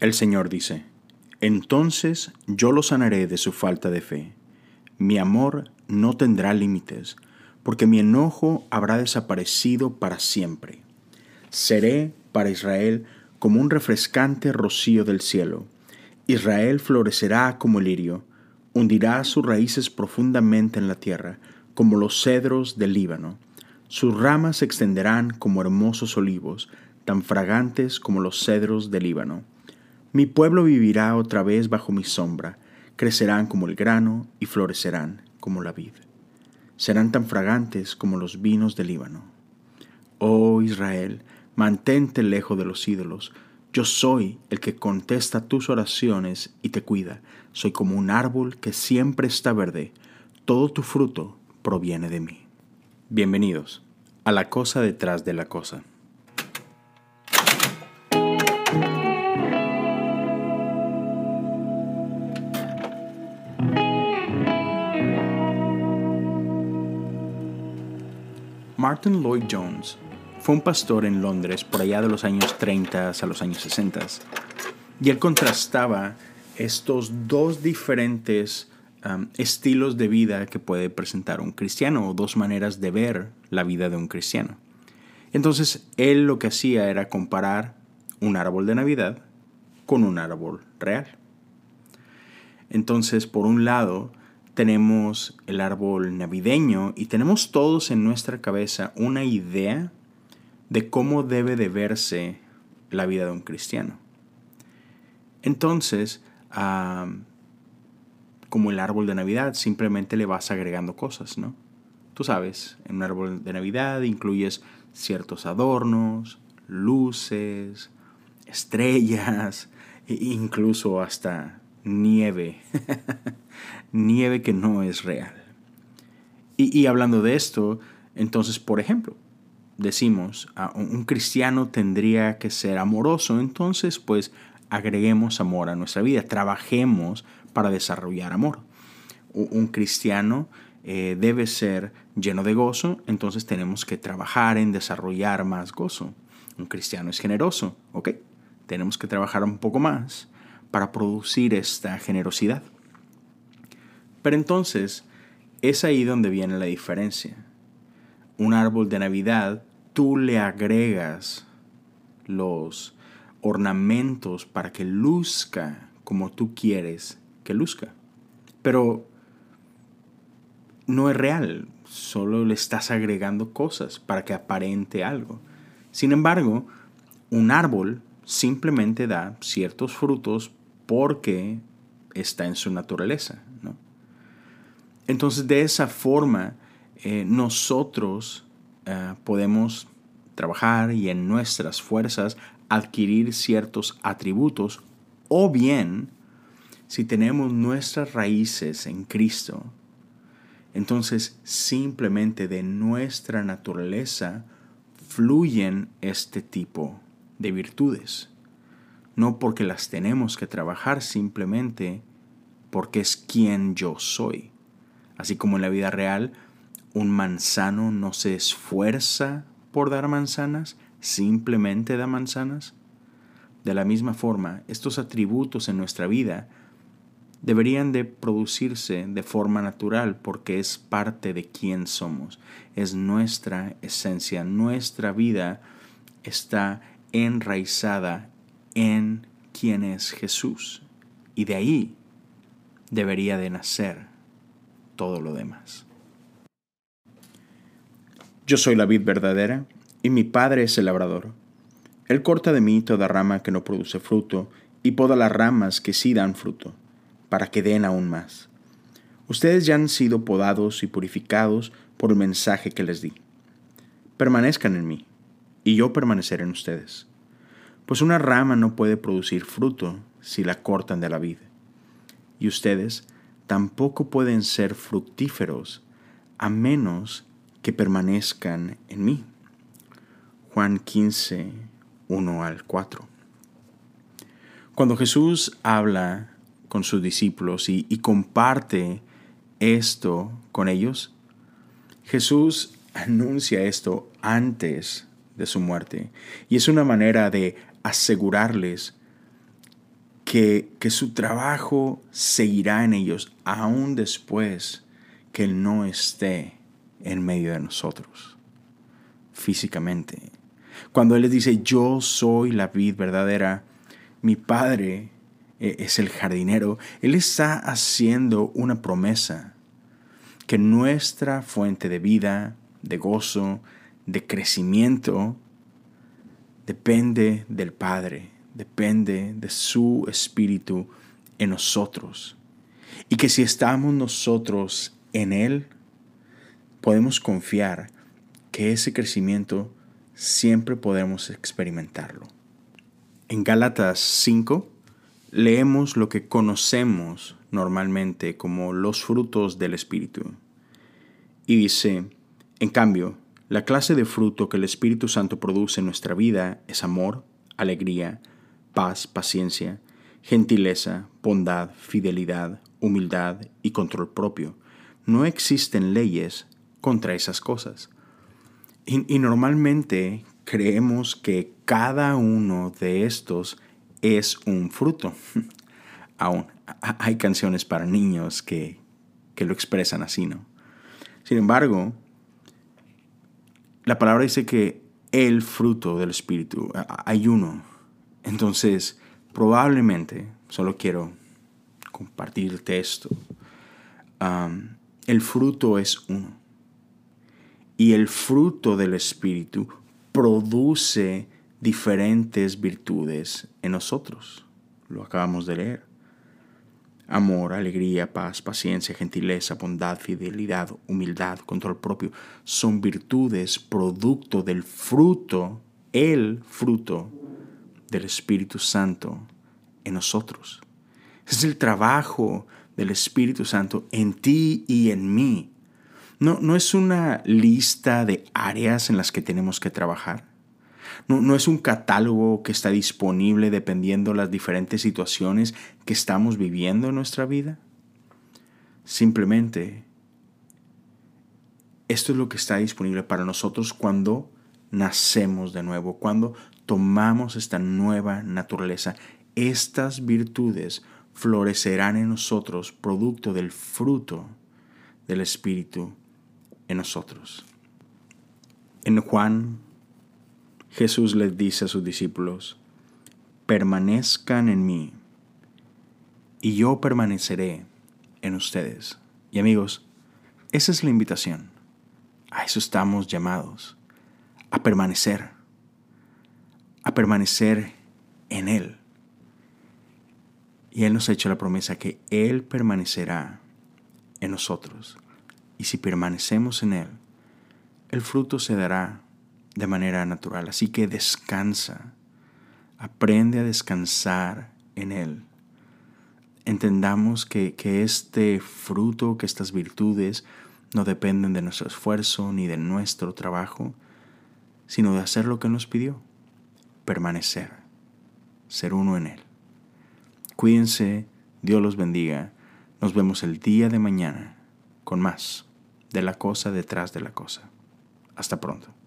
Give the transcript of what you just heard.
El Señor dice, entonces yo lo sanaré de su falta de fe. Mi amor no tendrá límites, porque mi enojo habrá desaparecido para siempre. Seré para Israel como un refrescante rocío del cielo. Israel florecerá como el lirio, hundirá sus raíces profundamente en la tierra, como los cedros del Líbano. Sus ramas se extenderán como hermosos olivos, tan fragantes como los cedros del Líbano. Mi pueblo vivirá otra vez bajo mi sombra, crecerán como el grano y florecerán como la vid. Serán tan fragantes como los vinos del Líbano. Oh Israel, mantente lejos de los ídolos. Yo soy el que contesta tus oraciones y te cuida. Soy como un árbol que siempre está verde. Todo tu fruto proviene de mí. Bienvenidos a la cosa detrás de la cosa. Martin Lloyd Jones fue un pastor en Londres por allá de los años 30 a los años 60 y él contrastaba estos dos diferentes um, estilos de vida que puede presentar un cristiano o dos maneras de ver la vida de un cristiano. Entonces él lo que hacía era comparar un árbol de Navidad con un árbol real. Entonces, por un lado, tenemos el árbol navideño y tenemos todos en nuestra cabeza una idea de cómo debe de verse la vida de un cristiano. Entonces, como el árbol de Navidad, simplemente le vas agregando cosas, ¿no? Tú sabes, en un árbol de Navidad incluyes ciertos adornos, luces, estrellas, e incluso hasta nieve. nieve que no es real. Y, hablando de esto, entonces, por ejemplo, decimos, a un cristiano tendría que ser amoroso, entonces pues agreguemos amor a nuestra vida, trabajemos para desarrollar amor. Un cristiano eh, debe ser lleno de gozo, entonces tenemos que trabajar en desarrollar más gozo. Un cristiano es generoso, ¿ok? Tenemos que trabajar un poco más para producir esta generosidad. Pero entonces es ahí donde viene la diferencia. Un árbol de Navidad, tú le agregas los ornamentos para que luzca como tú quieres que luzca. Pero no es real, solo le estás agregando cosas para que aparente algo. Sin embargo, un árbol simplemente da ciertos frutos porque está en su naturaleza. Entonces de esa forma eh, nosotros eh, podemos trabajar y en nuestras fuerzas adquirir ciertos atributos o bien si tenemos nuestras raíces en Cristo, entonces simplemente de nuestra naturaleza fluyen este tipo de virtudes. No porque las tenemos que trabajar simplemente porque es quien yo soy. Así como en la vida real, un manzano no se esfuerza por dar manzanas, simplemente da manzanas. De la misma forma, estos atributos en nuestra vida deberían de producirse de forma natural porque es parte de quién somos, es nuestra esencia, nuestra vida está enraizada en quién es Jesús y de ahí debería de nacer todo lo demás. Yo soy la vid verdadera y mi Padre es el labrador. Él corta de mí toda rama que no produce fruto y poda las ramas que sí dan fruto, para que den aún más. Ustedes ya han sido podados y purificados por el mensaje que les di. Permanezcan en mí, y yo permaneceré en ustedes. Pues una rama no puede producir fruto si la cortan de la vid. Y ustedes tampoco pueden ser fructíferos a menos que permanezcan en mí. Juan 15, 1 al 4. Cuando Jesús habla con sus discípulos y, y comparte esto con ellos, Jesús anuncia esto antes de su muerte y es una manera de asegurarles que, que su trabajo seguirá en ellos aún después que Él no esté en medio de nosotros, físicamente. Cuando Él les dice, yo soy la vid verdadera, mi Padre eh, es el jardinero, Él está haciendo una promesa que nuestra fuente de vida, de gozo, de crecimiento, depende del Padre, depende de su Espíritu en nosotros. Y que si estamos nosotros en Él, podemos confiar que ese crecimiento siempre podemos experimentarlo. En Gálatas 5 leemos lo que conocemos normalmente como los frutos del Espíritu. Y dice, en cambio, la clase de fruto que el Espíritu Santo produce en nuestra vida es amor, alegría, paz, paciencia, gentileza, bondad, fidelidad, humildad y control propio. No existen leyes contra esas cosas. Y, normalmente creemos que cada uno de estos es un fruto. Aún hay canciones para niños que, que lo expresan así, ¿no? Sin embargo, la palabra dice que el fruto del Espíritu, hay uno. Entonces, probablemente, solo quiero compartirte esto, el fruto es uno. Y el fruto del Espíritu produce diferentes virtudes en nosotros. Lo acabamos de leer. Amor, alegría, paz, paciencia, gentileza, bondad, fidelidad, humildad, control propio. Son virtudes producto del fruto, el fruto del Espíritu Santo en nosotros. es el trabajo del Espíritu Santo en ti y en mí. No, no es una lista de áreas en las que tenemos que trabajar. No, no, es un catálogo que está disponible dependiendo las diferentes situaciones que estamos viviendo en nuestra vida. Simplemente, esto es lo que está disponible para nosotros cuando nacemos de nuevo, cuando tomamos esta nueva naturaleza. Estas virtudes florecerán en nosotros producto del fruto del Espíritu en nosotros. En Juan, Jesús les dice a sus discípulos, permanezcan en mí y yo permaneceré en ustedes. Y amigos, esa es la invitación. A eso estamos llamados, a permanecer, a permanecer en Él. Y Él nos ha hecho la promesa que Él permanecerá en nosotros. Y si permanecemos en Él, el fruto se dará de manera natural. Así que descansa, aprende a descansar en Él. Entendamos que, que este fruto, que estas virtudes no dependen de nuestro esfuerzo ni de nuestro trabajo, sino de hacer lo que nos pidió, permanecer, ser uno en Él. Cuídense, Dios los bendiga. Nos vemos el día de mañana con más de la cosa detrás de la cosa. Hasta pronto.